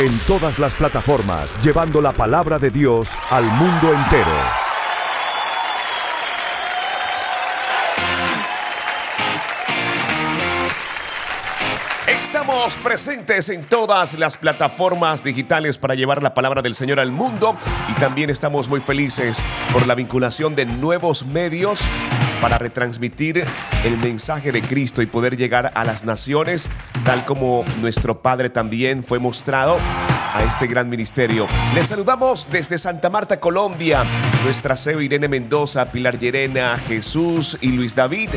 En todas las plataformas, llevando la palabra de Dios al mundo entero. Estamos presentes en todas las plataformas digitales para llevar la palabra del Señor al mundo y también estamos muy felices por la vinculación de nuevos medios para retransmitir el mensaje de Cristo y poder llegar a las naciones, tal como nuestro Padre también fue mostrado a este gran ministerio. Les saludamos desde Santa Marta, Colombia. Nuestra CEO Irene Mendoza, Pilar Llerena, Jesús y Luis David.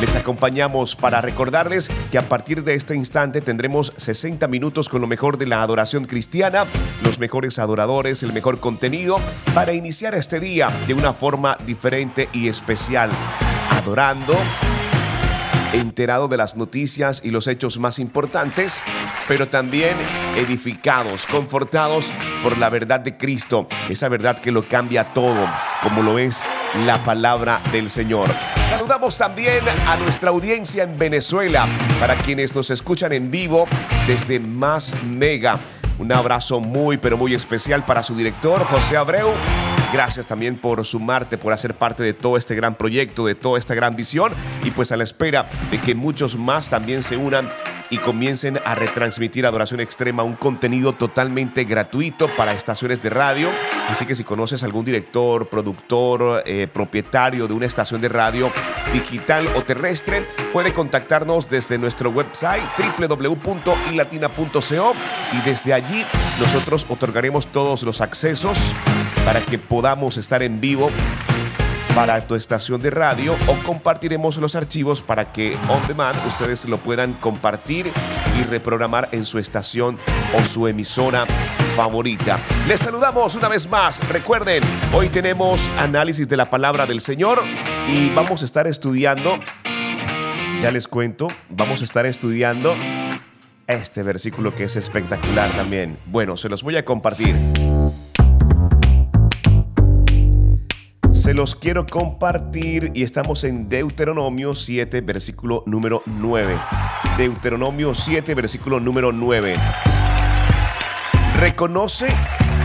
Les acompañamos para recordarles que a partir de este instante tendremos 60 minutos con lo mejor de la adoración cristiana, los mejores adoradores, el mejor contenido para iniciar este día de una forma diferente y especial. Adorando, enterado de las noticias y los hechos más importantes, pero también edificados, confortados por la verdad de Cristo, esa verdad que lo cambia todo, como lo es la palabra del Señor. Saludamos también a nuestra audiencia en Venezuela, para quienes nos escuchan en vivo desde Más Mega. Un abrazo muy, pero muy especial para su director, José Abreu. Gracias también por sumarte, por hacer parte de todo este gran proyecto, de toda esta gran visión y pues a la espera de que muchos más también se unan y comiencen a retransmitir Adoración Extrema, un contenido totalmente gratuito para estaciones de radio. Así que si conoces algún director, productor, eh, propietario de una estación de radio digital o terrestre, puede contactarnos desde nuestro website www.ilatina.co y desde allí nosotros otorgaremos todos los accesos para que podamos estar en vivo para tu estación de radio o compartiremos los archivos para que on demand ustedes lo puedan compartir y reprogramar en su estación o su emisora favorita. Les saludamos una vez más. Recuerden, hoy tenemos análisis de la palabra del Señor y vamos a estar estudiando, ya les cuento, vamos a estar estudiando este versículo que es espectacular también. Bueno, se los voy a compartir. Se los quiero compartir y estamos en Deuteronomio 7, versículo número 9. Deuteronomio 7, versículo número 9. Reconoce,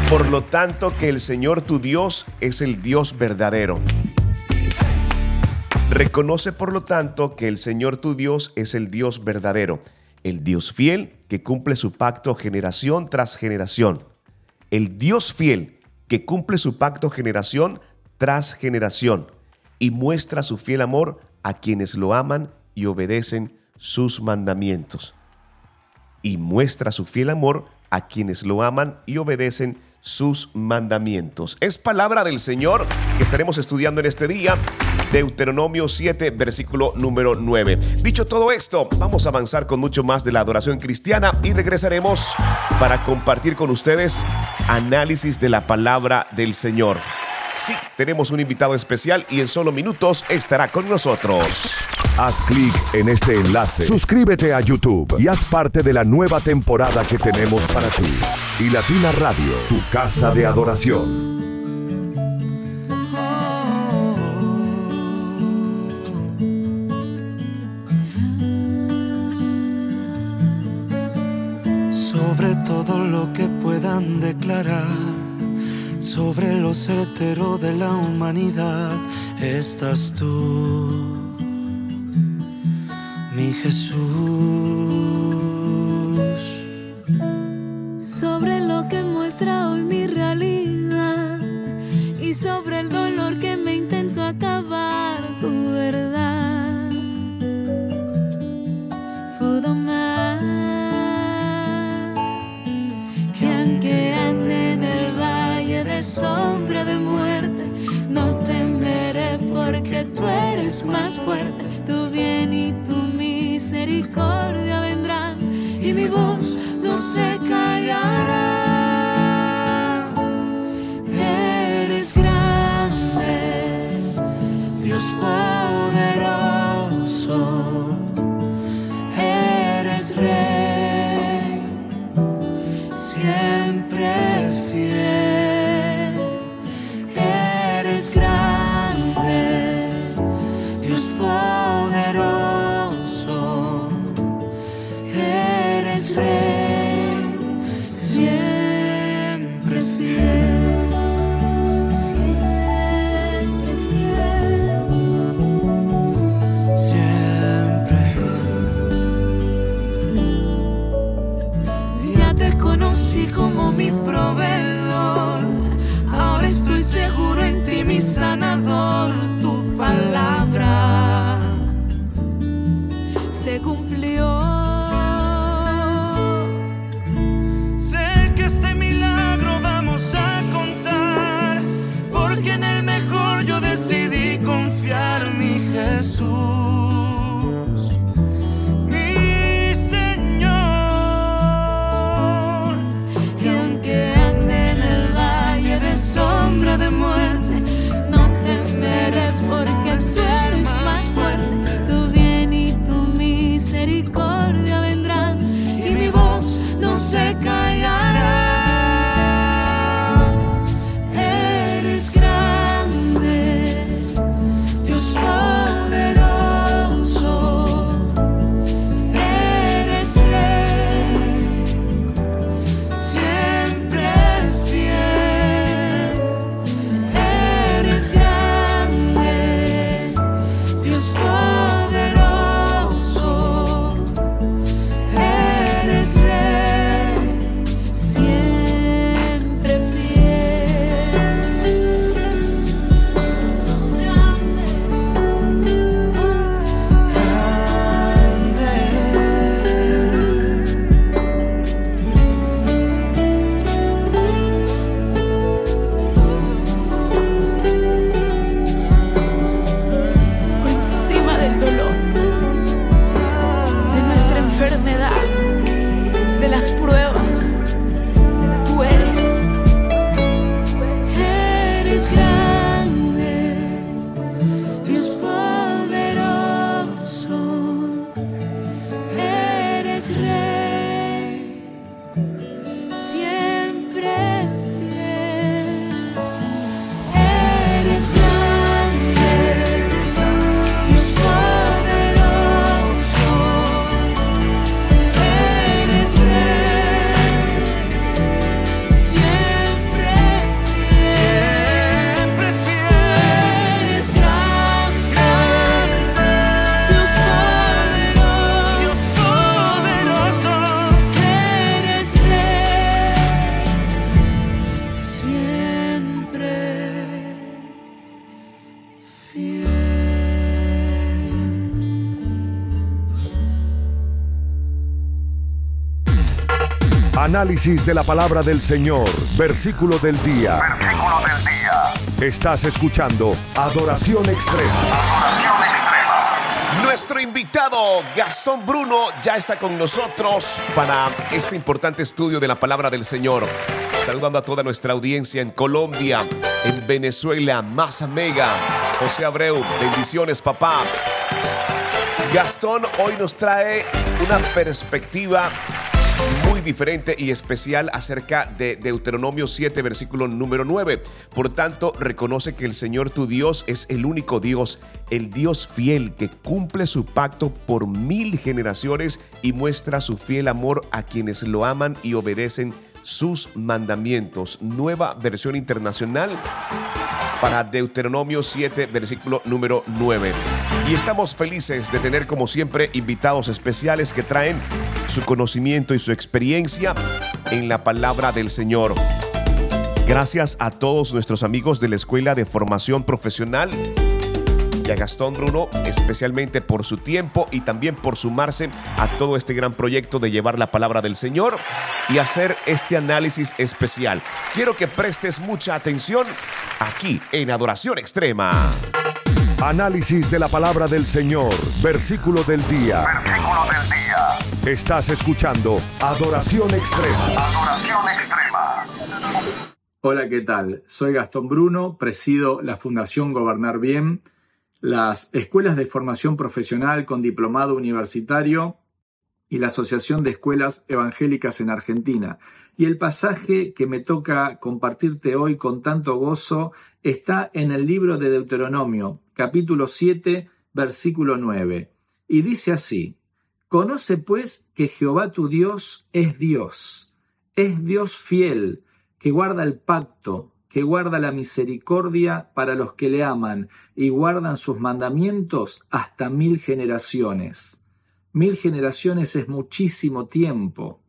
por lo tanto, que el Señor tu Dios es el Dios verdadero. Reconoce, por lo tanto, que el Señor tu Dios es el Dios verdadero, el Dios fiel que cumple su pacto generación tras generación. El Dios fiel que cumple su pacto generación tras generación y muestra su fiel amor a quienes lo aman y obedecen sus mandamientos. Y muestra su fiel amor a quienes lo aman y obedecen sus mandamientos. Es palabra del Señor que estaremos estudiando en este día. Deuteronomio 7, versículo número 9. Dicho todo esto, vamos a avanzar con mucho más de la adoración cristiana y regresaremos para compartir con ustedes análisis de la palabra del Señor. Sí, tenemos un invitado especial y en solo minutos estará con nosotros. Haz clic en este enlace, suscríbete a YouTube y haz parte de la nueva temporada que tenemos para ti. Y Latina Radio, tu casa de adoración. Sobre todo lo que puedan declarar sobre los heteros de la humanidad estás tú, mi Jesús. Sobre lo que muestra hoy mi Tu bien y tu misericordia Ya te conocí como mi proveedor, ahora estoy seguro en ti, mi sanador, Análisis de la palabra del Señor, versículo del día. Estás escuchando Adoración Extrema. Nuestro invitado Gastón Bruno ya está con nosotros para este importante estudio de la palabra del Señor. Saludando a toda nuestra audiencia en Colombia, en Venezuela, Más Mega, José Abreu, bendiciones papá. Gastón hoy nos trae una perspectiva diferente y especial acerca de Deuteronomio 7, versículo número 9. Por tanto, reconoce que el Señor tu Dios es el único Dios, el Dios fiel que cumple su pacto por mil generaciones y muestra su fiel amor a quienes lo aman y obedecen sus mandamientos. Nueva versión internacional para Deuteronomio 7, versículo número 9. Y estamos felices de tener como siempre invitados especiales que traen su conocimiento y su experiencia en la palabra del Señor. Gracias a todos nuestros amigos de la Escuela de Formación Profesional y a Gastón Bruno especialmente por su tiempo y también por sumarse a todo este gran proyecto de llevar la palabra del Señor y hacer este análisis especial. Quiero que prestes mucha atención aquí en Adoración Extrema. Análisis de la palabra del Señor, versículo del día. Estás escuchando Adoración Extrema. Hola, ¿qué tal? Soy Gastón Bruno, presido la Fundación Gobernar Bien, las escuelas de formación profesional con diplomado universitario y la Asociación de Escuelas Evangélicas en Argentina. Y el pasaje que me toca compartirte hoy con tanto gozo está en el libro de Deuteronomio, capítulo 7, versículo 9. Y dice así, Conoce pues que Jehová tu Dios es Dios Es Dios fiel, que guarda el pacto, que guarda la misericordia para los que le aman y guardan sus mandamientos hasta mil generaciones. Mil generaciones es muchísimo tiempo.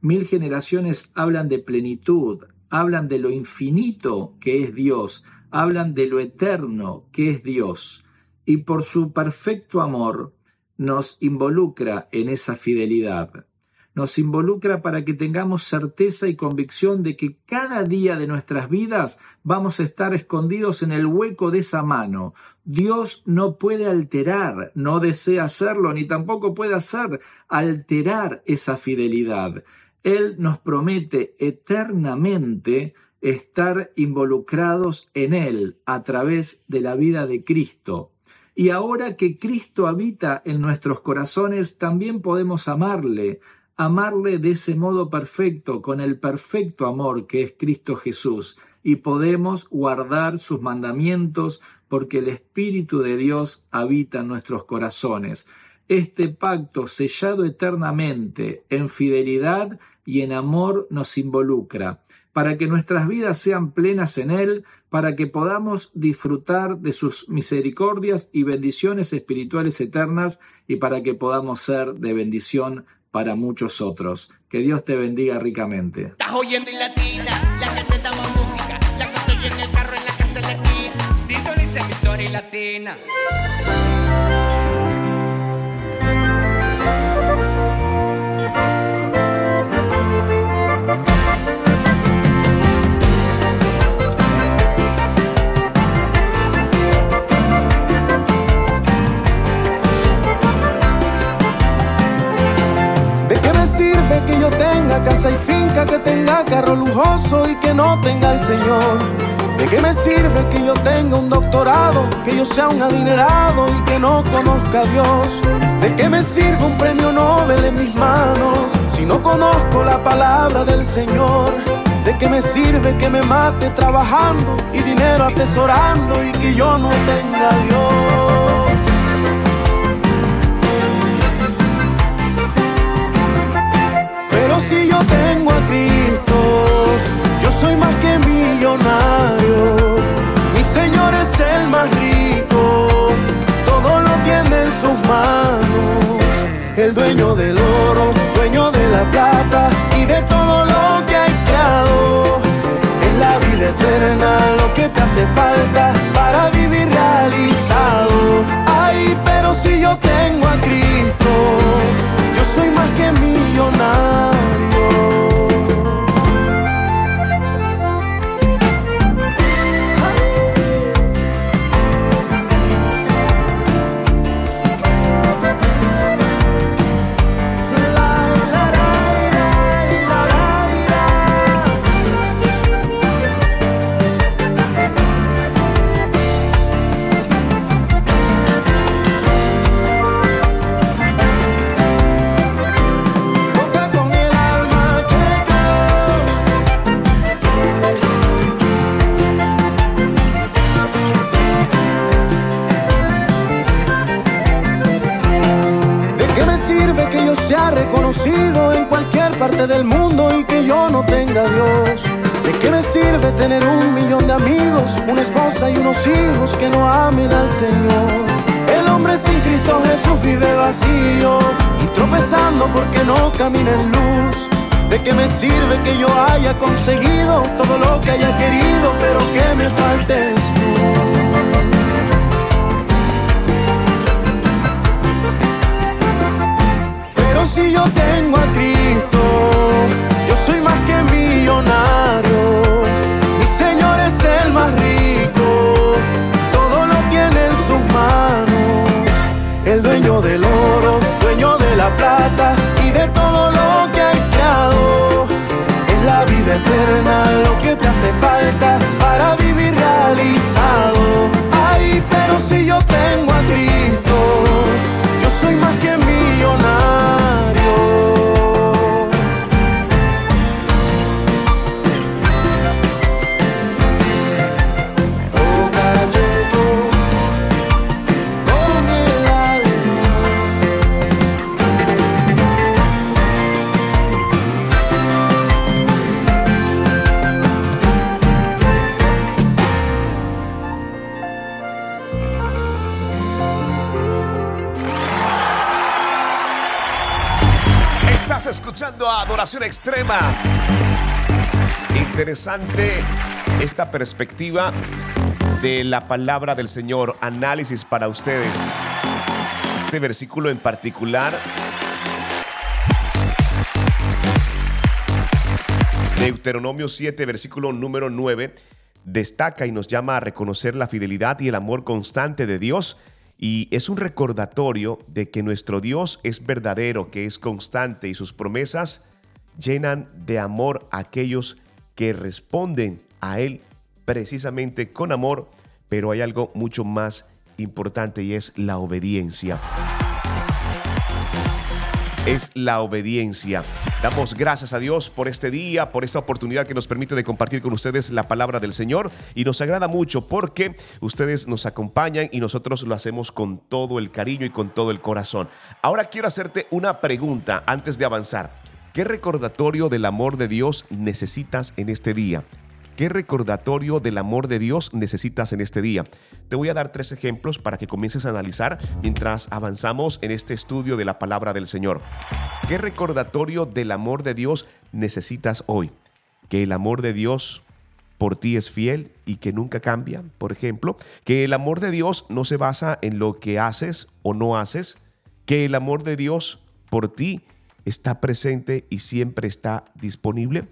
Mil generaciones hablan de plenitud, hablan de lo infinito que es Dios, hablan de lo eterno que es Dios. Y por su perfecto amor nos involucra en esa fidelidad nos involucra para que tengamos certeza y convicción de que cada día de nuestras vidas vamos a estar escondidos en el hueco de esa mano. Dios no puede alterar, no desea hacerlo, ni tampoco puede hacer alterar esa fidelidad. Él nos promete eternamente estar involucrados en Él a través de la vida de Cristo. Y ahora que Cristo habita en nuestros corazones, también podemos amarle, amarle de ese modo perfecto, con el perfecto amor que es Cristo Jesús, y podemos guardar sus mandamientos porque el Espíritu de Dios habita en nuestros corazones. Este pacto sellado eternamente en fidelidad y en amor nos involucra, para que nuestras vidas sean plenas en Él, para que podamos disfrutar de sus misericordias y bendiciones espirituales eternas y para que podamos ser de bendición para muchos otros. Que Dios te bendiga ricamente. Estás oyendo en latina, la gente está música, la cosa en el carro, en la casa, en la esquina. Sintoniza emisora y latina. Yo tenga casa y finca, que tenga carro lujoso y que no tenga el Señor? ¿De qué me sirve que yo tenga un doctorado, que yo sea un adinerado y que no conozca a Dios? ¿De qué me sirve un premio Nobel en mis manos si no conozco la palabra del Señor? ¿De qué me sirve que me mate trabajando y dinero atesorando y que yo no tenga a Dios? Yo tengo a Cristo, yo soy más que millonario. Mi Señor es el más rico, todo lo tiene en sus manos. El dueño del oro, dueño de la plata y de todo lo que hay creado. Es la vida eterna lo que te hace falta para vivir Extrema. Interesante esta perspectiva de la palabra del Señor. Análisis para ustedes. Este versículo en particular Deuteronomio 7, versículo número 9, destaca y nos llama a reconocer la fidelidad y el amor constante de Dios. Y es un recordatorio de que nuestro Dios es verdadero, que es constante y sus promesas llenan de amor a aquellos que responden a Él precisamente con amor, pero hay algo mucho más importante y es la obediencia es la obediencia. Damos gracias a Dios por este día, por esta oportunidad que nos permite de compartir con ustedes la palabra del Señor y nos agrada mucho porque ustedes nos acompañan y nosotros lo hacemos con todo el cariño y con todo el corazón. Ahora quiero hacerte una pregunta antes de avanzar. ¿Qué recordatorio del amor de Dios necesitas en este día? ¿Qué recordatorio del amor de Dios necesitas en este día? Te voy a dar tres ejemplos para que comiences a analizar mientras avanzamos en este estudio de la palabra del Señor. ¿Qué recordatorio del amor de Dios necesitas hoy? Que el amor de Dios por ti es fiel y que nunca cambia, por ejemplo, que el amor de Dios no se basa en lo que haces o no haces, que el amor de Dios por ti está presente y siempre está disponible.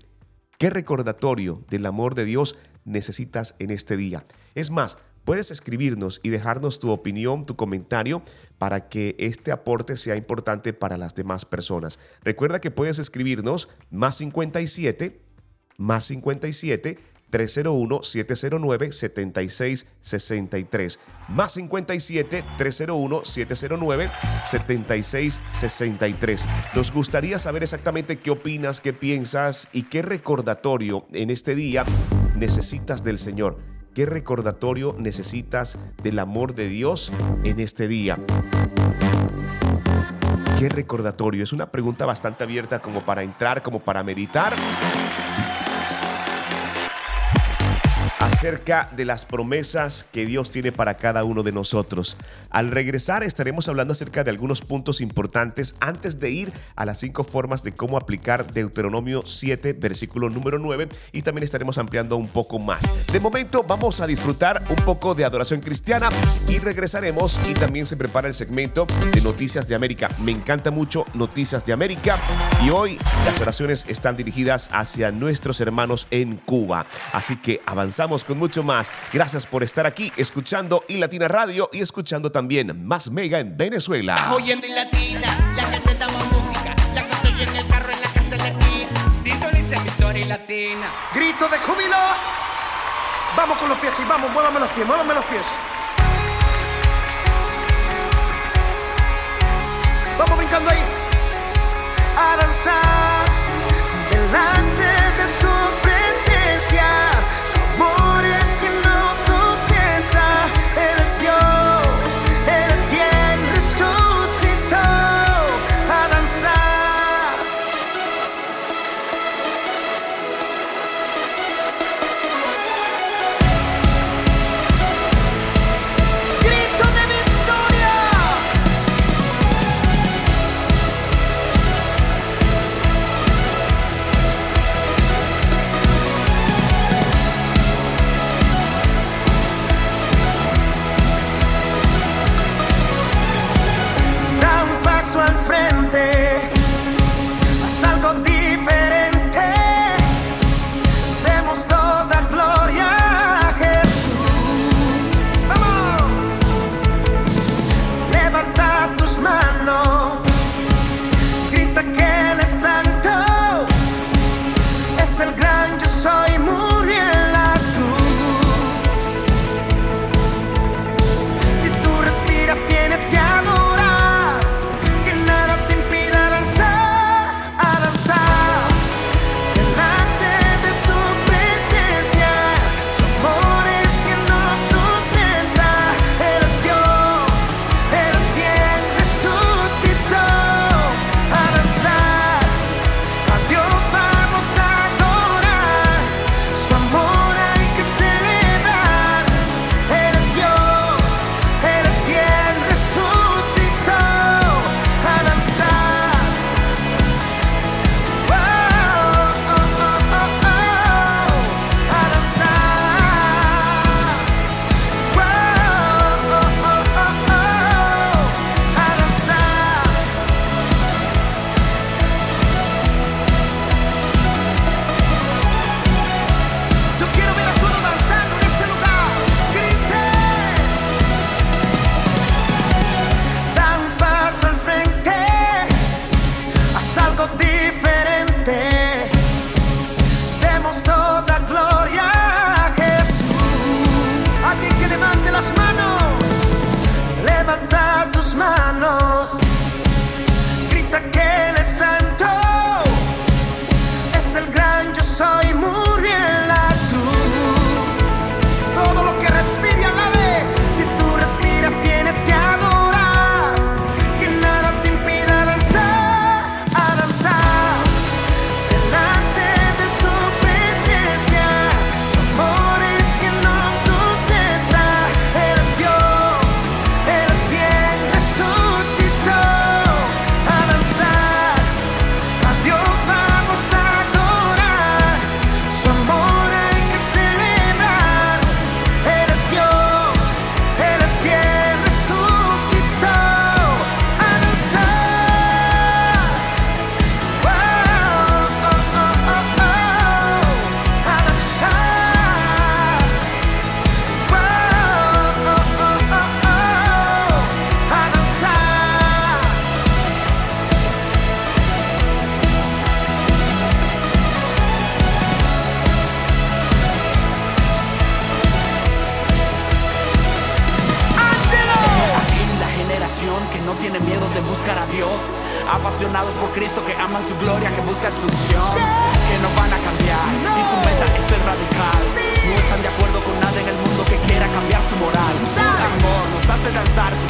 ¿Qué recordatorio del amor de Dios necesitas en este día? Es más, puedes escribirnos y dejarnos tu opinión, tu comentario, para que este aporte sea importante para las demás personas. Recuerda que puedes escribirnos más 57, más 57 301-709-7663. Más 57 301-709-7663. Nos gustaría saber exactamente qué opinas, qué piensas y qué recordatorio en este día necesitas del Señor. ¿Qué recordatorio necesitas del amor de Dios en este día? ¿Qué recordatorio? Es una pregunta bastante abierta como para entrar, como para meditar acerca de las promesas que Dios tiene para cada uno de nosotros. Al regresar estaremos hablando acerca de algunos puntos importantes antes de ir a las cinco formas de cómo aplicar Deuteronomio 7, versículo número 9 y también estaremos ampliando un poco más. De momento vamos a disfrutar un poco de adoración cristiana y regresaremos y también se prepara el segmento de Noticias de América. Me encanta mucho Noticias de América y hoy las oraciones están dirigidas hacia nuestros hermanos en Cuba. Así que avanzamos con mucho más. Gracias por estar aquí escuchando y Latina Radio y escuchando también Más Mega en Venezuela. oyendo y latina, la gente damos música, la cosa en el carro, en la casa, en la esquina. Sintoniza emisora y latina. Grito de júbilo. Vamos con los pies y vamos, muévame los pies, muévame los pies. Vamos brincando ahí. A danzar delante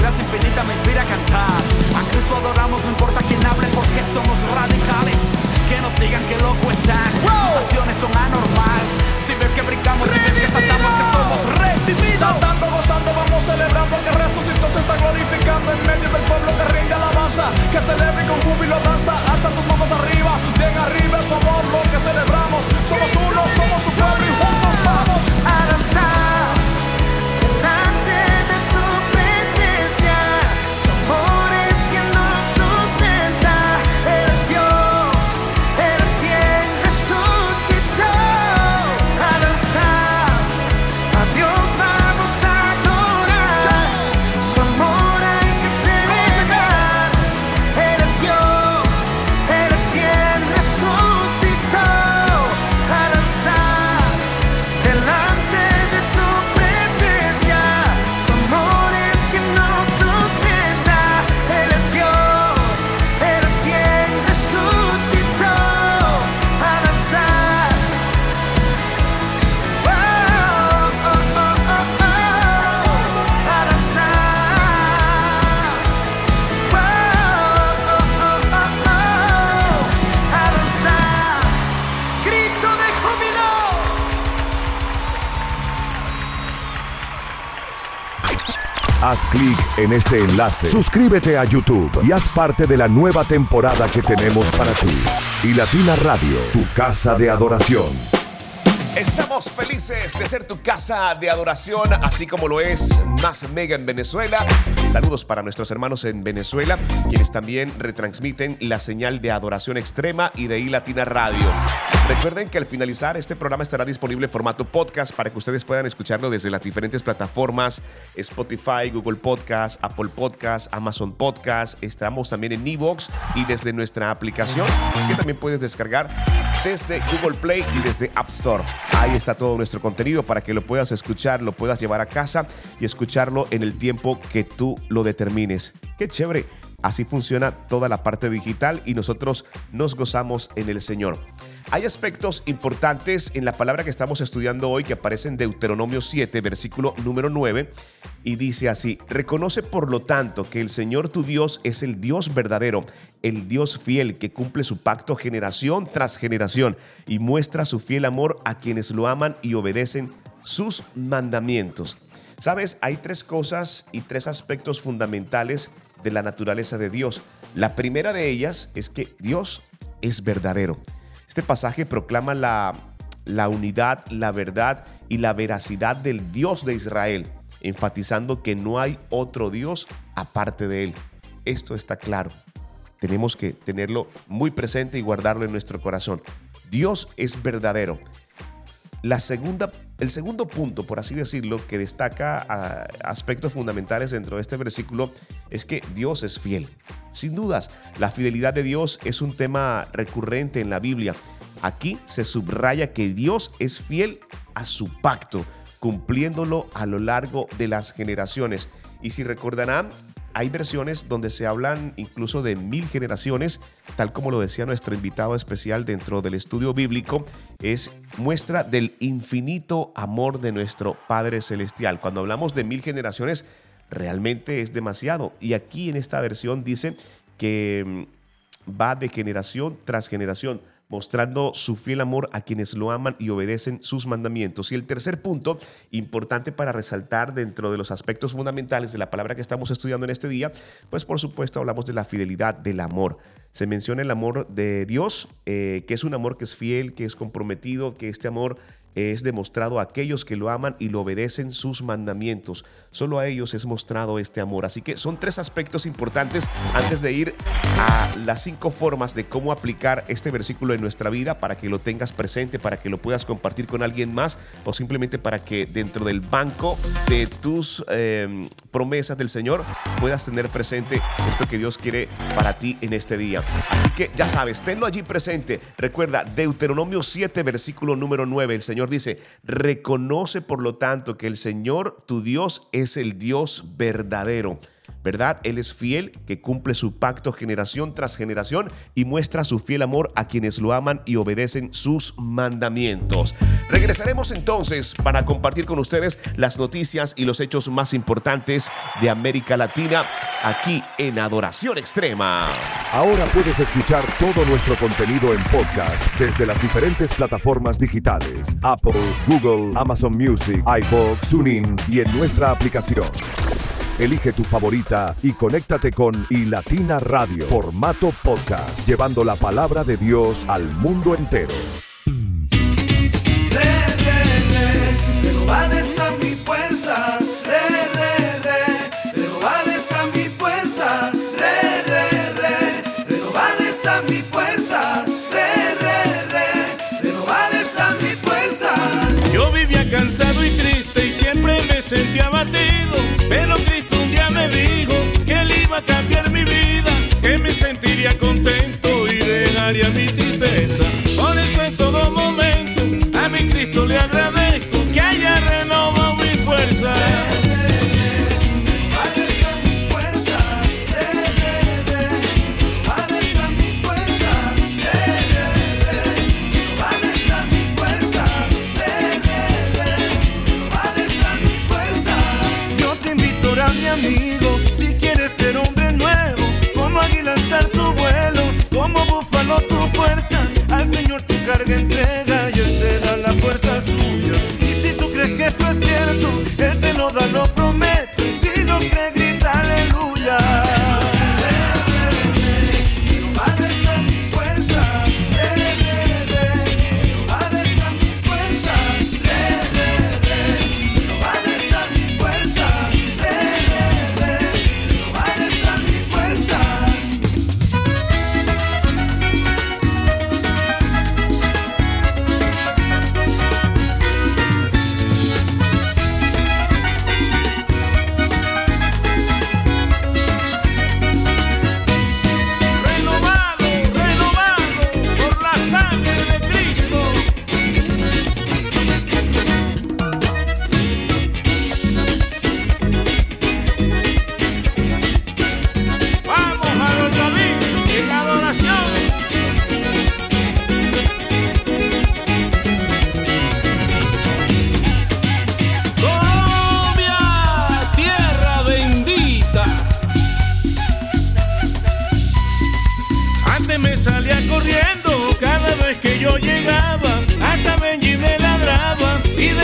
gracia infinita me inspira a cantar. A Cristo adoramos, no importa quién hable porque somos radicales. Que nos digan que loco están, sus acciones son anormal. Si ves que brincamos, si ves que saltamos, que somos redimidos. Saltando, gozando, vamos celebrando que resucitó se está glorificando en medio del pueblo que rinde alabanza, que celebra y con júbilo danza, alza tus manos arriba, bien arriba es su amor lo que celebramos, somos uno, somos su pueblo y clic en este enlace. Suscríbete a YouTube y haz parte de la nueva temporada que tenemos para ti. Y Latina Radio, tu casa de adoración. Estamos felices de ser tu casa de adoración, así como lo es Más Mega en Venezuela. Saludos para nuestros hermanos en Venezuela, quienes también retransmiten la señal de adoración extrema y de iLatina Radio. Recuerden que al finalizar este programa estará disponible en formato podcast para que ustedes puedan escucharlo desde las diferentes plataformas Spotify, Google Podcast, Apple Podcast, Amazon Podcast. Estamos también en Evox y desde nuestra aplicación que también puedes descargar desde Google Play y desde App Store. Ahí está todo nuestro contenido para que lo puedas escuchar, lo puedas llevar a casa y escucharlo en el tiempo que tú lo determines. Qué chévere. Así funciona toda la parte digital y nosotros nos gozamos en el Señor. Hay aspectos importantes en la palabra que estamos estudiando hoy que aparece en Deuteronomio 7, versículo número 9, y dice así, reconoce por lo tanto que el Señor tu Dios es el Dios verdadero, el Dios fiel que cumple su pacto generación tras generación y muestra su fiel amor a quienes lo aman y obedecen sus mandamientos. Sabes, hay tres cosas y tres aspectos fundamentales de la naturaleza de Dios. La primera de ellas es que Dios es verdadero. Este pasaje proclama la, la unidad, la verdad y la veracidad del Dios de Israel, enfatizando que no hay otro Dios aparte de él. Esto está claro. Tenemos que tenerlo muy presente y guardarlo en nuestro corazón. Dios es verdadero. La segunda, el segundo punto, por así decirlo, que destaca ah, aspectos fundamentales dentro de este versículo es que Dios es fiel. Sin dudas, la fidelidad de Dios es un tema recurrente en la Biblia. Aquí se subraya que Dios es fiel a su pacto, cumpliéndolo a lo largo de las generaciones. Y si recordarán, hay versiones donde se hablan incluso de mil generaciones, tal como lo decía nuestro invitado especial dentro del estudio bíblico, es muestra del infinito amor de nuestro Padre Celestial. Cuando hablamos de mil generaciones, realmente es demasiado. Y aquí en esta versión dice que mm, va de generación tras generación mostrando su fiel amor a quienes lo aman y obedecen sus mandamientos. Y el tercer punto, importante para resaltar dentro de los aspectos fundamentales de la palabra que estamos estudiando en este día, pues por supuesto hablamos de la fidelidad, del amor. Se menciona el amor de Dios, eh, que es un amor que es fiel, que es comprometido, que este amor es demostrado a aquellos que lo aman y lo obedecen sus mandamientos. Solo a ellos es mostrado este amor. Así que son tres aspectos importantes antes de ir a las cinco formas de cómo aplicar este versículo en nuestra vida para que lo tengas presente, para que lo puedas compartir con alguien más o simplemente para que dentro del banco de tus eh, promesas del Señor puedas tener presente esto que Dios quiere para ti en este día. Así que ya sabes, tenlo allí presente. Recuerda, Deuteronomio 7, versículo número 9, el Señor dice, reconoce por lo tanto que el Señor tu Dios es el Dios verdadero ¿verdad? Él es fiel, que cumple su pacto generación tras generación y muestra su fiel amor a quienes lo aman y obedecen sus mandamientos. Regresaremos entonces para compartir con ustedes las noticias y los hechos más importantes de América Latina aquí en Adoración Extrema. Ahora puedes escuchar todo nuestro contenido en podcast desde las diferentes plataformas digitales: Apple, Google, Amazon Music, iVoox, TuneIn y en nuestra aplicación. Elige tu favorita y conéctate con iLatina Radio, formato podcast, llevando la palabra de Dios al mundo entero. carga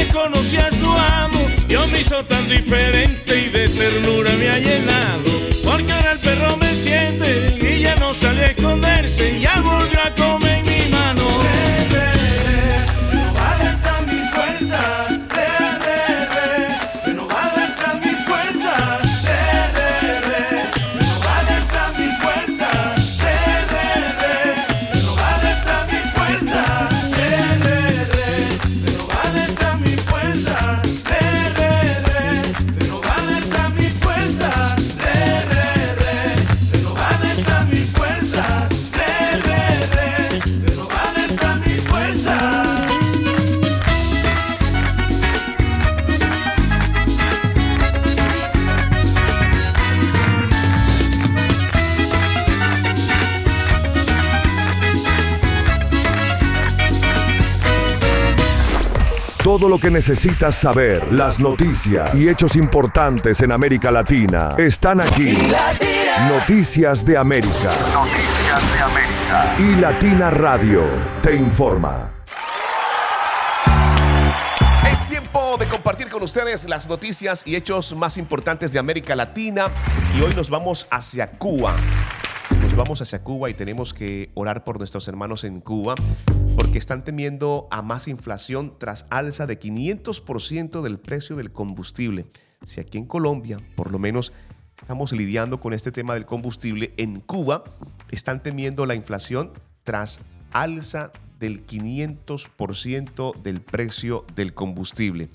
y desconocía a su amo. Dios me hizo tan diferente Todo lo que necesitas saber, las noticias y hechos importantes en América Latina están aquí. Noticias de América. Noticias de América. Y Latina Radio te informa. Es tiempo de compartir con ustedes las noticias y hechos más importantes de América Latina y hoy nos vamos hacia Cuba. Nos vamos hacia Cuba y tenemos que orar por nuestros hermanos en Cuba porque están temiendo a más inflación tras alza de 500% del precio del combustible. Si aquí en Colombia, por lo menos, estamos lidiando con este tema del combustible, en Cuba están temiendo la inflación tras alza del 500% del precio del combustible.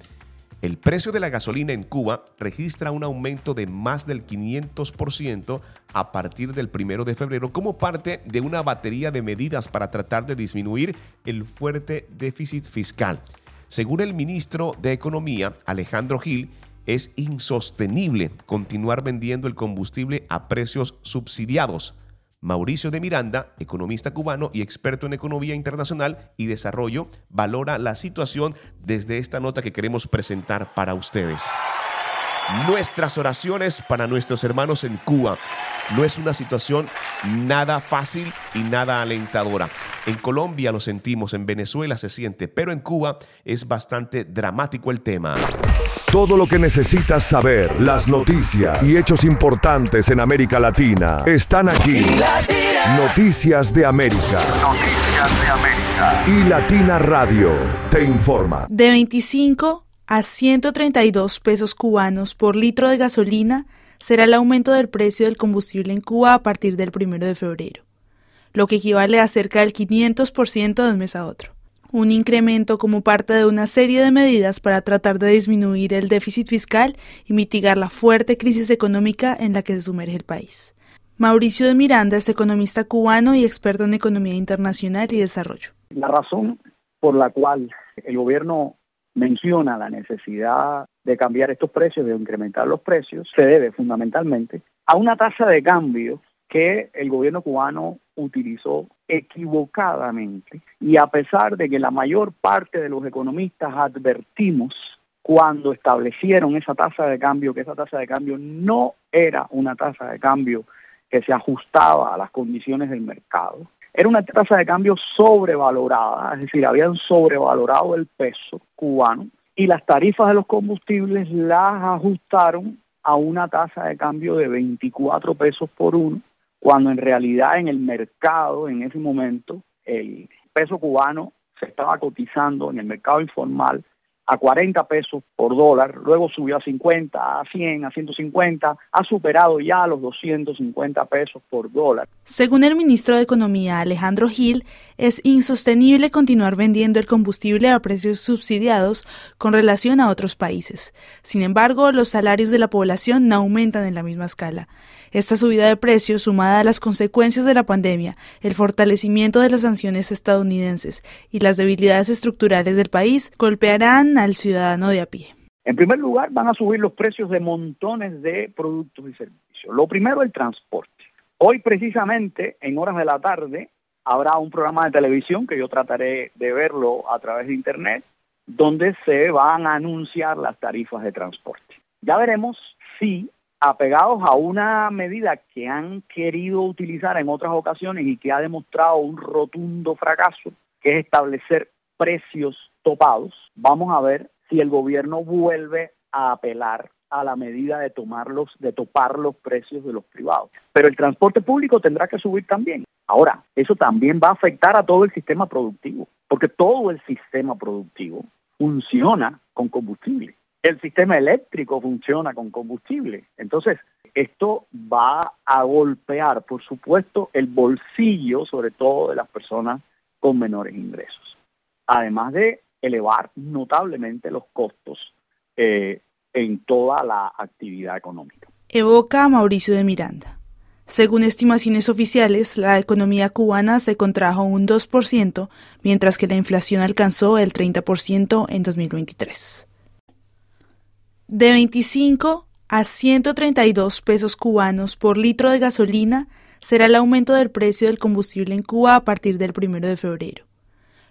El precio de la gasolina en Cuba registra un aumento de más del 500% a partir del primero de febrero como parte de una batería de medidas para tratar de disminuir el fuerte déficit fiscal. Según el ministro de Economía, Alejandro Gil, es insostenible continuar vendiendo el combustible a precios subsidiados. Mauricio de Miranda, economista cubano y experto en economía internacional y desarrollo, valora la situación desde esta nota que queremos presentar para ustedes. Nuestras oraciones para nuestros hermanos en Cuba. No es una situación nada fácil y nada alentadora. En Colombia lo sentimos, en Venezuela se siente, pero en Cuba es bastante dramático el tema. Todo lo que necesitas saber, las noticias y hechos importantes en América Latina están aquí. Noticias de América. Noticias de América. Y Latina Radio te informa. De 25 a 132 pesos cubanos por litro de gasolina será el aumento del precio del combustible en Cuba a partir del 1 de febrero, lo que equivale a cerca del 500% de un mes a otro. Un incremento como parte de una serie de medidas para tratar de disminuir el déficit fiscal y mitigar la fuerte crisis económica en la que se sumerge el país. Mauricio de Miranda es economista cubano y experto en economía internacional y desarrollo. La razón por la cual el gobierno menciona la necesidad de cambiar estos precios, de incrementar los precios, se debe fundamentalmente a una tasa de cambio que el gobierno cubano utilizó equivocadamente y a pesar de que la mayor parte de los economistas advertimos cuando establecieron esa tasa de cambio que esa tasa de cambio no era una tasa de cambio que se ajustaba a las condiciones del mercado. Era una tasa de cambio sobrevalorada, es decir, habían sobrevalorado el peso cubano y las tarifas de los combustibles las ajustaron a una tasa de cambio de 24 pesos por uno, cuando en realidad en el mercado en ese momento el peso cubano se estaba cotizando en el mercado informal a 40 pesos por dólar, luego subió a 50, a 100, a 150, ha superado ya los 250 pesos por dólar. Según el ministro de Economía Alejandro Gil, es insostenible continuar vendiendo el combustible a precios subsidiados con relación a otros países. Sin embargo, los salarios de la población no aumentan en la misma escala. Esta subida de precios, sumada a las consecuencias de la pandemia, el fortalecimiento de las sanciones estadounidenses y las debilidades estructurales del país, golpearán al ciudadano de a pie. En primer lugar, van a subir los precios de montones de productos y servicios. Lo primero, el transporte. Hoy, precisamente, en horas de la tarde, habrá un programa de televisión que yo trataré de verlo a través de Internet, donde se van a anunciar las tarifas de transporte. Ya veremos si apegados a una medida que han querido utilizar en otras ocasiones y que ha demostrado un rotundo fracaso, que es establecer precios topados, vamos a ver si el gobierno vuelve a apelar a la medida de tomarlos, de topar los precios de los privados. Pero el transporte público tendrá que subir también. Ahora, eso también va a afectar a todo el sistema productivo, porque todo el sistema productivo funciona con combustible el sistema eléctrico funciona con combustible. Entonces, esto va a golpear, por supuesto, el bolsillo, sobre todo de las personas con menores ingresos, además de elevar notablemente los costos eh, en toda la actividad económica. Evoca Mauricio de Miranda. Según estimaciones oficiales, la economía cubana se contrajo un 2%, mientras que la inflación alcanzó el 30% en 2023 de 25 a 132 pesos cubanos por litro de gasolina será el aumento del precio del combustible en Cuba a partir del 1 de febrero,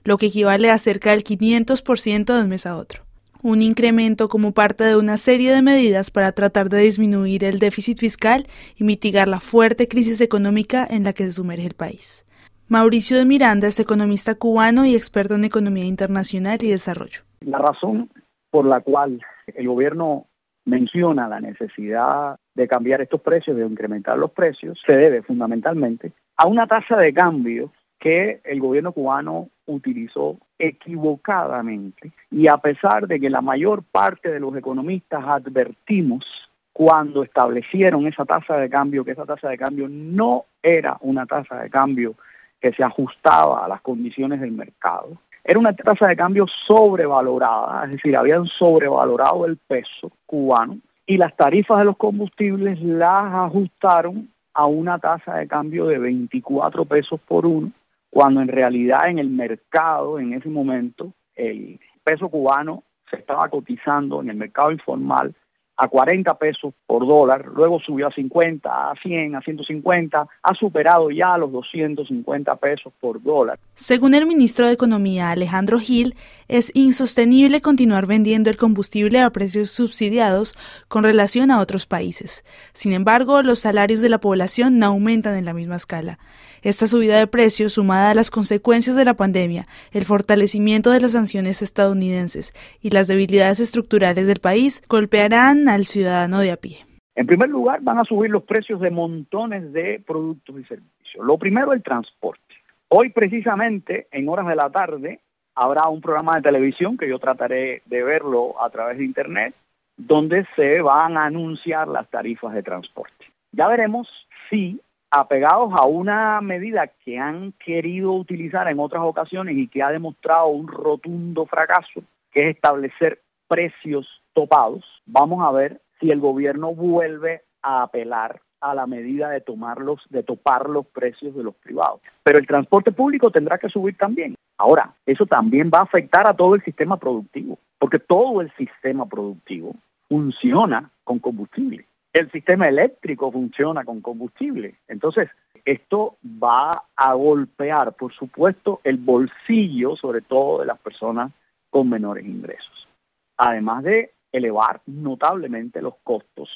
lo que equivale a cerca del 500% de un mes a otro. Un incremento como parte de una serie de medidas para tratar de disminuir el déficit fiscal y mitigar la fuerte crisis económica en la que se sumerge el país. Mauricio de Miranda es economista cubano y experto en economía internacional y desarrollo. La razón por la cual el gobierno menciona la necesidad de cambiar estos precios, de incrementar los precios, se debe fundamentalmente a una tasa de cambio que el gobierno cubano utilizó equivocadamente y a pesar de que la mayor parte de los economistas advertimos cuando establecieron esa tasa de cambio que esa tasa de cambio no era una tasa de cambio que se ajustaba a las condiciones del mercado. Era una tasa de cambio sobrevalorada, es decir, habían sobrevalorado el peso cubano y las tarifas de los combustibles las ajustaron a una tasa de cambio de 24 pesos por uno, cuando en realidad en el mercado en ese momento el peso cubano se estaba cotizando en el mercado informal a 40 pesos por dólar, luego subió a 50, a 100, a 150, ha superado ya los 250 pesos por dólar. Según el ministro de Economía Alejandro Gil, es insostenible continuar vendiendo el combustible a precios subsidiados con relación a otros países. Sin embargo, los salarios de la población no aumentan en la misma escala. Esta subida de precios, sumada a las consecuencias de la pandemia, el fortalecimiento de las sanciones estadounidenses y las debilidades estructurales del país, golpearán al ciudadano de a pie. En primer lugar, van a subir los precios de montones de productos y servicios. Lo primero, el transporte. Hoy, precisamente, en horas de la tarde, habrá un programa de televisión que yo trataré de verlo a través de Internet, donde se van a anunciar las tarifas de transporte. Ya veremos si apegados a una medida que han querido utilizar en otras ocasiones y que ha demostrado un rotundo fracaso, que es establecer precios topados, vamos a ver si el gobierno vuelve a apelar a la medida de tomarlos, de topar los precios de los privados. Pero el transporte público tendrá que subir también. Ahora, eso también va a afectar a todo el sistema productivo, porque todo el sistema productivo funciona con combustible el sistema eléctrico funciona con combustible. Entonces, esto va a golpear, por supuesto, el bolsillo, sobre todo de las personas con menores ingresos. Además de elevar notablemente los costos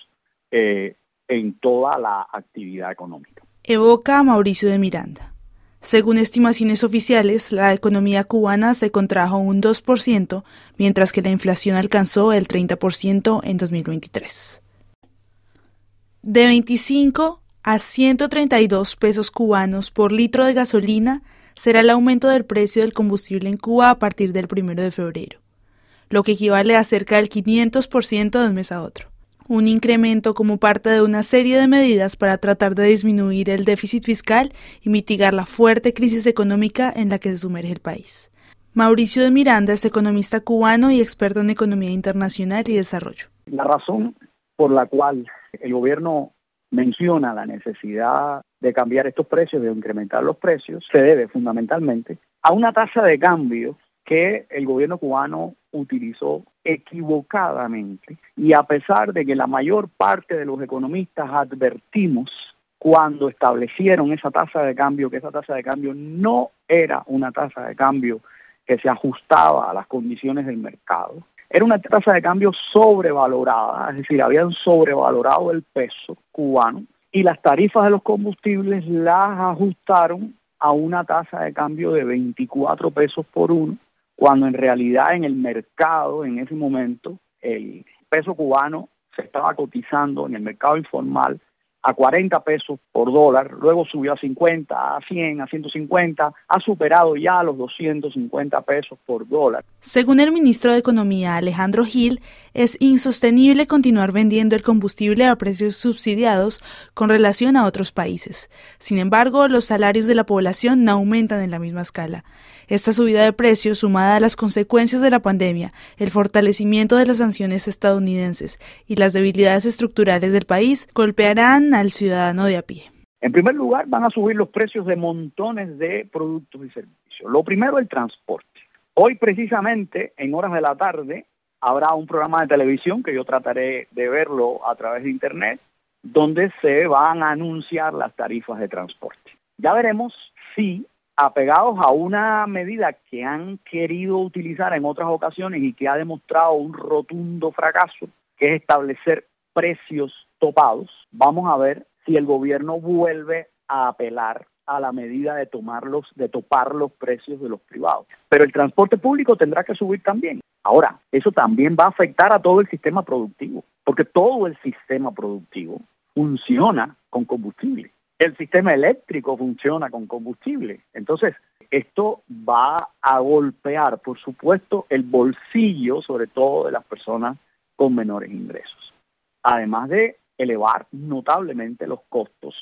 eh, en toda la actividad económica. Evoca Mauricio de Miranda. Según estimaciones oficiales, la economía cubana se contrajo un 2%, mientras que la inflación alcanzó el 30% en 2023 de 25 a 132 pesos cubanos por litro de gasolina será el aumento del precio del combustible en Cuba a partir del 1 de febrero, lo que equivale a cerca del 500% de un mes a otro. Un incremento como parte de una serie de medidas para tratar de disminuir el déficit fiscal y mitigar la fuerte crisis económica en la que se sumerge el país. Mauricio de Miranda es economista cubano y experto en economía internacional y desarrollo. La razón por la cual el gobierno menciona la necesidad de cambiar estos precios, de incrementar los precios, se debe fundamentalmente a una tasa de cambio que el gobierno cubano utilizó equivocadamente. Y a pesar de que la mayor parte de los economistas advertimos cuando establecieron esa tasa de cambio que esa tasa de cambio no era una tasa de cambio que se ajustaba a las condiciones del mercado, era una tasa de cambio sobrevalorada, es decir, habían sobrevalorado el peso cubano y las tarifas de los combustibles las ajustaron a una tasa de cambio de 24 pesos por uno, cuando en realidad en el mercado en ese momento el peso cubano se estaba cotizando en el mercado informal a 40 pesos por dólar, luego subió a 50, a 100, a 150, ha superado ya los 250 pesos por dólar. Según el ministro de Economía Alejandro Gil, es insostenible continuar vendiendo el combustible a precios subsidiados con relación a otros países. Sin embargo, los salarios de la población no aumentan en la misma escala. Esta subida de precios, sumada a las consecuencias de la pandemia, el fortalecimiento de las sanciones estadounidenses y las debilidades estructurales del país, golpearán al ciudadano de a pie. En primer lugar, van a subir los precios de montones de productos y servicios. Lo primero, el transporte. Hoy, precisamente, en horas de la tarde, habrá un programa de televisión que yo trataré de verlo a través de Internet, donde se van a anunciar las tarifas de transporte. Ya veremos si apegados a una medida que han querido utilizar en otras ocasiones y que ha demostrado un rotundo fracaso, que es establecer precios topados, vamos a ver si el gobierno vuelve a apelar a la medida de tomarlos, de topar los precios de los privados. Pero el transporte público tendrá que subir también. Ahora, eso también va a afectar a todo el sistema productivo, porque todo el sistema productivo funciona con combustible. El sistema eléctrico funciona con combustible. Entonces, esto va a golpear, por supuesto, el bolsillo, sobre todo de las personas con menores ingresos. Además de elevar notablemente los costos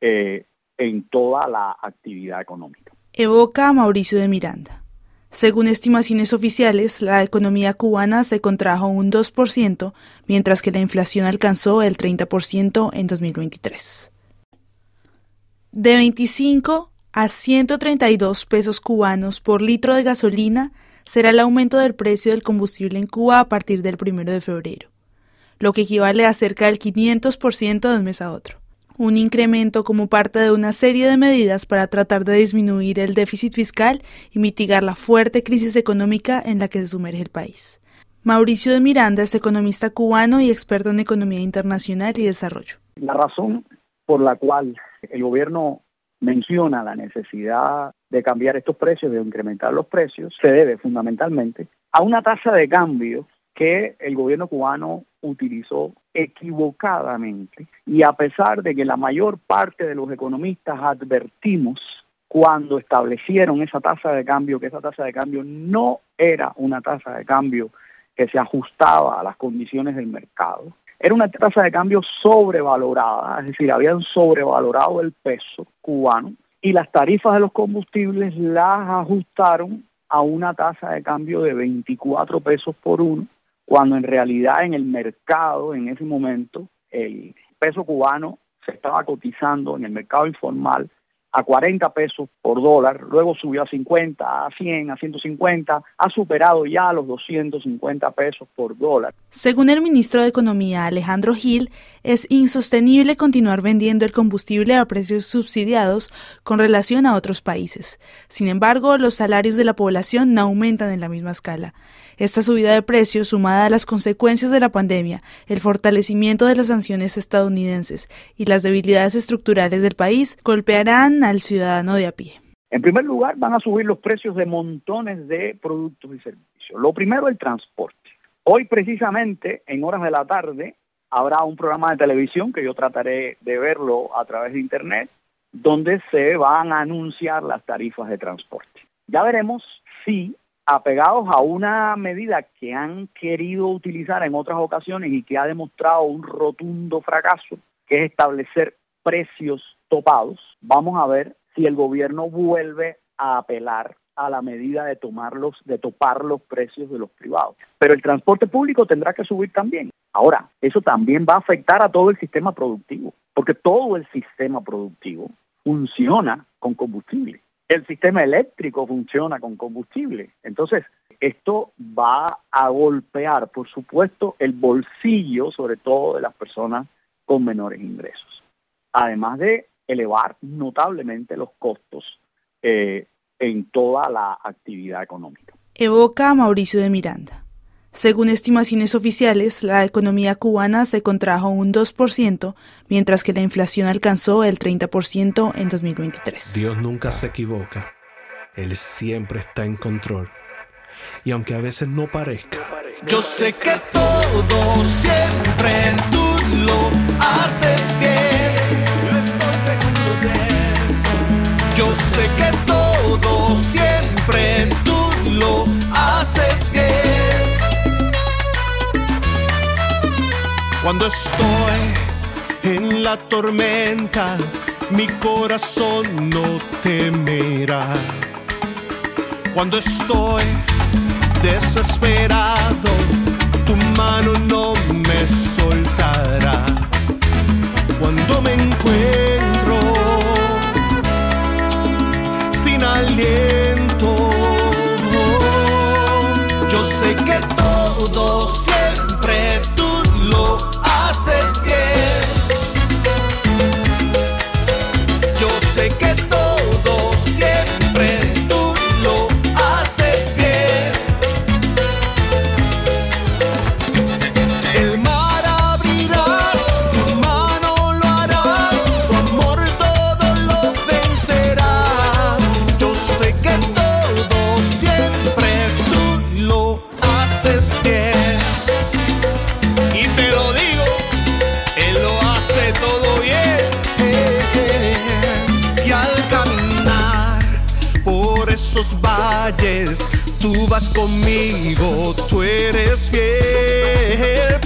eh, en toda la actividad económica. Evoca Mauricio de Miranda. Según estimaciones oficiales, la economía cubana se contrajo un 2%, mientras que la inflación alcanzó el 30% en 2023. De 25 a 132 pesos cubanos por litro de gasolina será el aumento del precio del combustible en Cuba a partir del 1 de febrero, lo que equivale a cerca del 500% de un mes a otro un incremento como parte de una serie de medidas para tratar de disminuir el déficit fiscal y mitigar la fuerte crisis económica en la que se sumerge el país. Mauricio de Miranda es economista cubano y experto en economía internacional y desarrollo. La razón por la cual el gobierno menciona la necesidad de cambiar estos precios, de incrementar los precios, se debe fundamentalmente a una tasa de cambio que el gobierno cubano utilizó equivocadamente y a pesar de que la mayor parte de los economistas advertimos cuando establecieron esa tasa de cambio que esa tasa de cambio no era una tasa de cambio que se ajustaba a las condiciones del mercado. Era una tasa de cambio sobrevalorada, es decir, habían sobrevalorado el peso cubano y las tarifas de los combustibles las ajustaron a una tasa de cambio de 24 pesos por uno cuando en realidad en el mercado en ese momento el peso cubano se estaba cotizando en el mercado informal a 40 pesos por dólar, luego subió a 50, a 100, a 150, ha superado ya los 250 pesos por dólar. Según el ministro de Economía Alejandro Gil, es insostenible continuar vendiendo el combustible a precios subsidiados con relación a otros países. Sin embargo, los salarios de la población no aumentan en la misma escala. Esta subida de precios, sumada a las consecuencias de la pandemia, el fortalecimiento de las sanciones estadounidenses y las debilidades estructurales del país, golpearán al ciudadano de a pie. En primer lugar, van a subir los precios de montones de productos y servicios. Lo primero, el transporte. Hoy, precisamente, en horas de la tarde, habrá un programa de televisión que yo trataré de verlo a través de Internet, donde se van a anunciar las tarifas de transporte. Ya veremos si apegados a una medida que han querido utilizar en otras ocasiones y que ha demostrado un rotundo fracaso, que es establecer precios topados, vamos a ver si el gobierno vuelve a apelar a la medida de tomarlos, de topar los precios de los privados. Pero el transporte público tendrá que subir también. Ahora, eso también va a afectar a todo el sistema productivo, porque todo el sistema productivo funciona con combustible el sistema eléctrico funciona con combustible. Entonces, esto va a golpear, por supuesto, el bolsillo, sobre todo de las personas con menores ingresos. Además de elevar notablemente los costos eh, en toda la actividad económica. Evoca a Mauricio de Miranda. Según estimaciones oficiales, la economía cubana se contrajo un 2%, mientras que la inflación alcanzó el 30% en 2023. Dios nunca se equivoca. Él siempre está en control. Y aunque a veces no parezca, Yo sé que todo siempre tú lo haces bien. Yo sé que todo siempre tú lo haces bien. Cuando estoy en la tormenta, mi corazón no temerá. Cuando estoy desesperado, tu mano no me soltará. Cuando me encuentro aliento, yo sé que todo tú vas conmigo, tú eres fiel,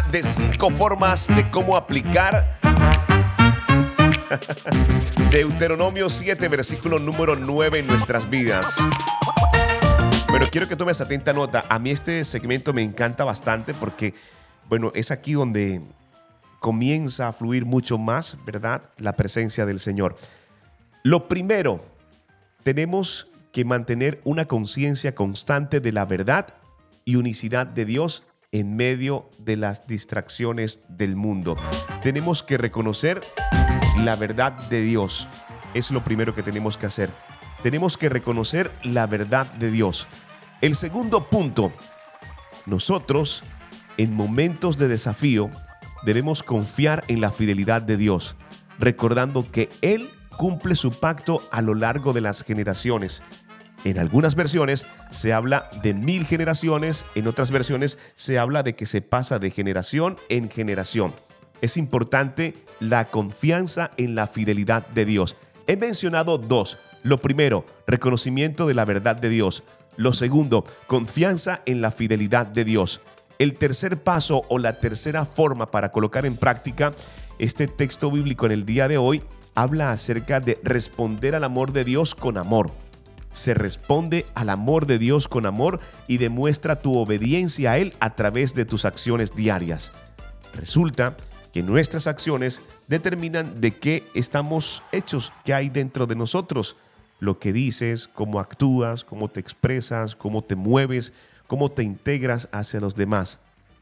de cinco formas de cómo aplicar Deuteronomio 7, versículo número 9 en nuestras vidas. Pero quiero que tomes atenta nota. A mí este segmento me encanta bastante porque, bueno, es aquí donde comienza a fluir mucho más, ¿verdad? La presencia del Señor. Lo primero, tenemos que mantener una conciencia constante de la verdad y unicidad de Dios en medio de las distracciones del mundo. Tenemos que reconocer la verdad de Dios. Es lo primero que tenemos que hacer. Tenemos que reconocer la verdad de Dios. El segundo punto, nosotros en momentos de desafío debemos confiar en la fidelidad de Dios, recordando que Él cumple su pacto a lo largo de las generaciones. En algunas versiones se habla de mil generaciones, en otras versiones se habla de que se pasa de generación en generación. Es importante la confianza en la fidelidad de Dios. He mencionado dos. Lo primero, reconocimiento de la verdad de Dios. Lo segundo, confianza en la fidelidad de Dios. El tercer paso o la tercera forma para colocar en práctica este texto bíblico en el día de hoy habla acerca de responder al amor de Dios con amor. Se responde al amor de Dios con amor y demuestra tu obediencia a Él a través de tus acciones diarias. Resulta que nuestras acciones determinan de qué estamos hechos, qué hay dentro de nosotros. Lo que dices, cómo actúas, cómo te expresas, cómo te mueves, cómo te integras hacia los demás.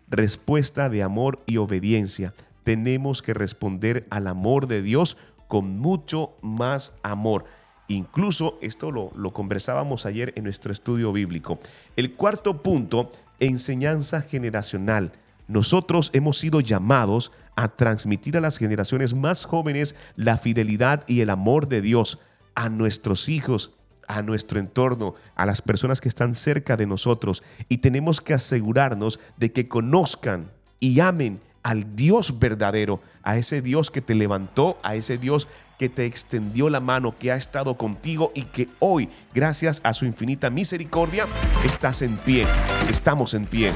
Respuesta de amor y obediencia. Tenemos que responder al amor de Dios con mucho más amor. Incluso esto lo, lo conversábamos ayer en nuestro estudio bíblico. El cuarto punto enseñanza generacional. Nosotros hemos sido llamados a transmitir a las generaciones más jóvenes la fidelidad y el amor de Dios a nuestros hijos, a nuestro entorno, a las personas que están cerca de nosotros. Y tenemos que asegurarnos de que conozcan y amen al Dios verdadero, a ese Dios que te levantó, a ese Dios que te extendió la mano, que ha estado contigo y que hoy, gracias a su infinita misericordia, estás en pie, estamos en pie.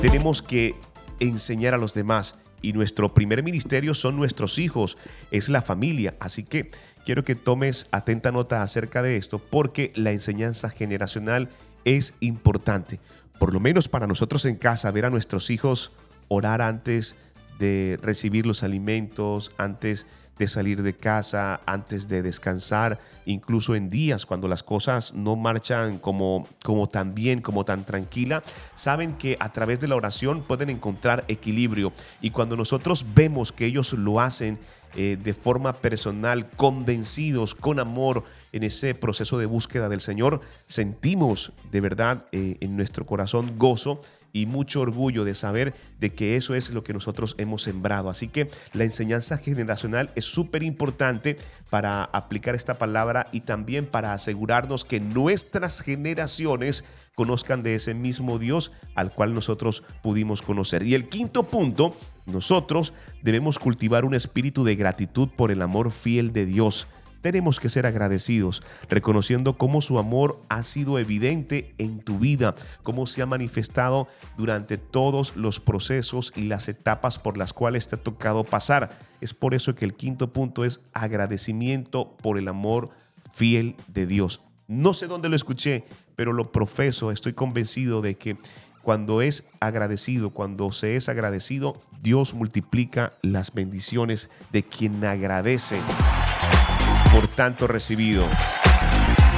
Tenemos que enseñar a los demás y nuestro primer ministerio son nuestros hijos, es la familia. Así que quiero que tomes atenta nota acerca de esto porque la enseñanza generacional es importante. Por lo menos para nosotros en casa, ver a nuestros hijos orar antes de recibir los alimentos, antes de salir de casa, antes de descansar, incluso en días cuando las cosas no marchan como, como tan bien, como tan tranquila, saben que a través de la oración pueden encontrar equilibrio. Y cuando nosotros vemos que ellos lo hacen eh, de forma personal, convencidos, con amor en ese proceso de búsqueda del Señor, sentimos de verdad eh, en nuestro corazón gozo y mucho orgullo de saber de que eso es lo que nosotros hemos sembrado. Así que la enseñanza generacional es súper importante para aplicar esta palabra y también para asegurarnos que nuestras generaciones conozcan de ese mismo Dios al cual nosotros pudimos conocer. Y el quinto punto, nosotros debemos cultivar un espíritu de gratitud por el amor fiel de Dios. Tenemos que ser agradecidos, reconociendo cómo su amor ha sido evidente en tu vida, cómo se ha manifestado durante todos los procesos y las etapas por las cuales te ha tocado pasar. Es por eso que el quinto punto es agradecimiento por el amor fiel de Dios. No sé dónde lo escuché, pero lo profeso, estoy convencido de que cuando es agradecido, cuando se es agradecido, Dios multiplica las bendiciones de quien agradece por tanto recibido.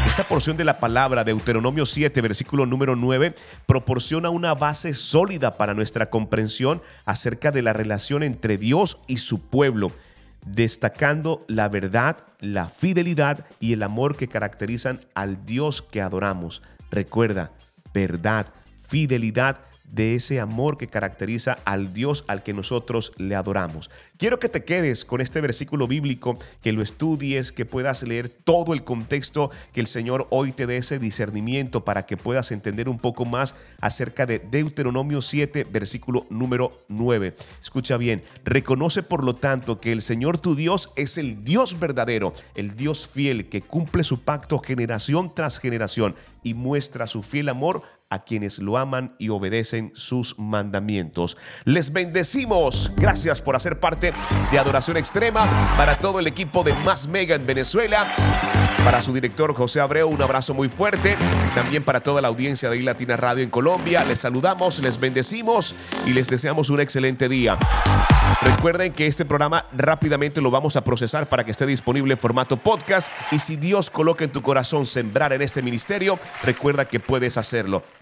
Esta porción de la palabra, Deuteronomio 7, versículo número 9, proporciona una base sólida para nuestra comprensión acerca de la relación entre Dios y su pueblo, destacando la verdad, la fidelidad y el amor que caracterizan al Dios que adoramos. Recuerda, verdad, fidelidad, de ese amor que caracteriza al Dios al que nosotros le adoramos. Quiero que te quedes con este versículo bíblico, que lo estudies, que puedas leer todo el contexto, que el Señor hoy te dé ese discernimiento para que puedas entender un poco más acerca de Deuteronomio 7, versículo número 9. Escucha bien, reconoce por lo tanto que el Señor tu Dios es el Dios verdadero, el Dios fiel que cumple su pacto generación tras generación y muestra su fiel amor a quienes lo aman y obedecen sus mandamientos. Les bendecimos. Gracias por hacer parte de Adoración Extrema. Para todo el equipo de Más Mega en Venezuela. Para su director José Abreu, un abrazo muy fuerte. También para toda la audiencia de Latina Radio en Colombia. Les saludamos, les bendecimos y les deseamos un excelente día. Recuerden que este programa rápidamente lo vamos a procesar para que esté disponible en formato podcast. Y si Dios coloca en tu corazón sembrar en este ministerio, recuerda que puedes hacerlo.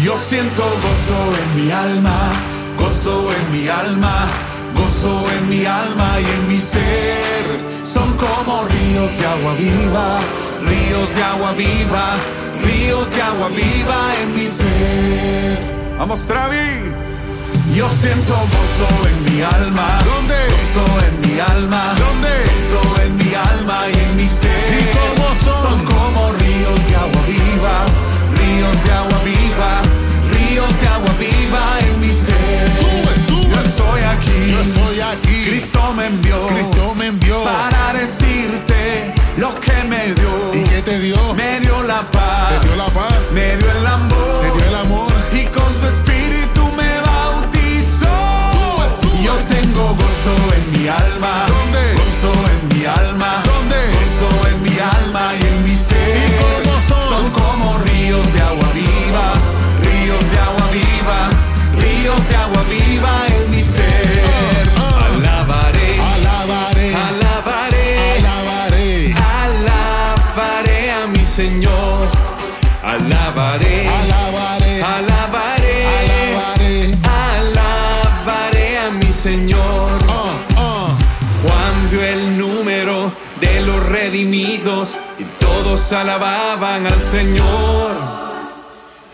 Yo siento gozo en mi alma, gozo en mi alma, gozo en mi alma y en mi ser. Son como ríos de agua viva, ríos de agua viva, ríos de agua viva en mi ser. Vamos, Travi. Yo siento gozo en mi alma. ¿Dónde? Gozo en mi alma. ¿Dónde? Gozo en mi alma y en mi ser. ¿Y cómo son? Son como ríos de agua viva, ríos de agua Cristo me envió. Para decirte lo que me dio. ¿Y qué te dio? Me dio la paz. Dio la paz. Me dio el amor Alababan al Señor,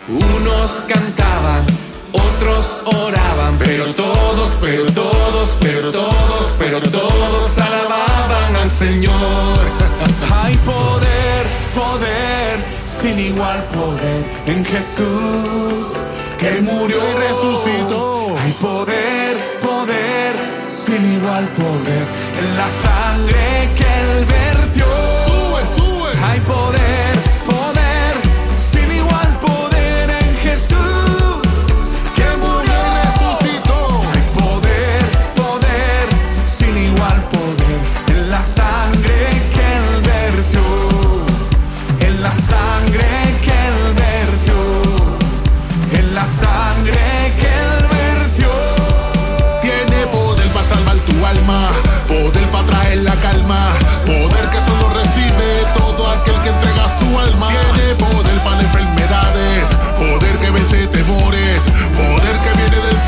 unos cantaban, otros oraban, pero todos, pero todos, pero todos, pero todos alababan al Señor. Hay poder, poder, sin igual poder en Jesús, que murió y resucitó. Hay poder, poder, sin igual poder en la sangre que él vertió hay poder.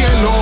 cielo.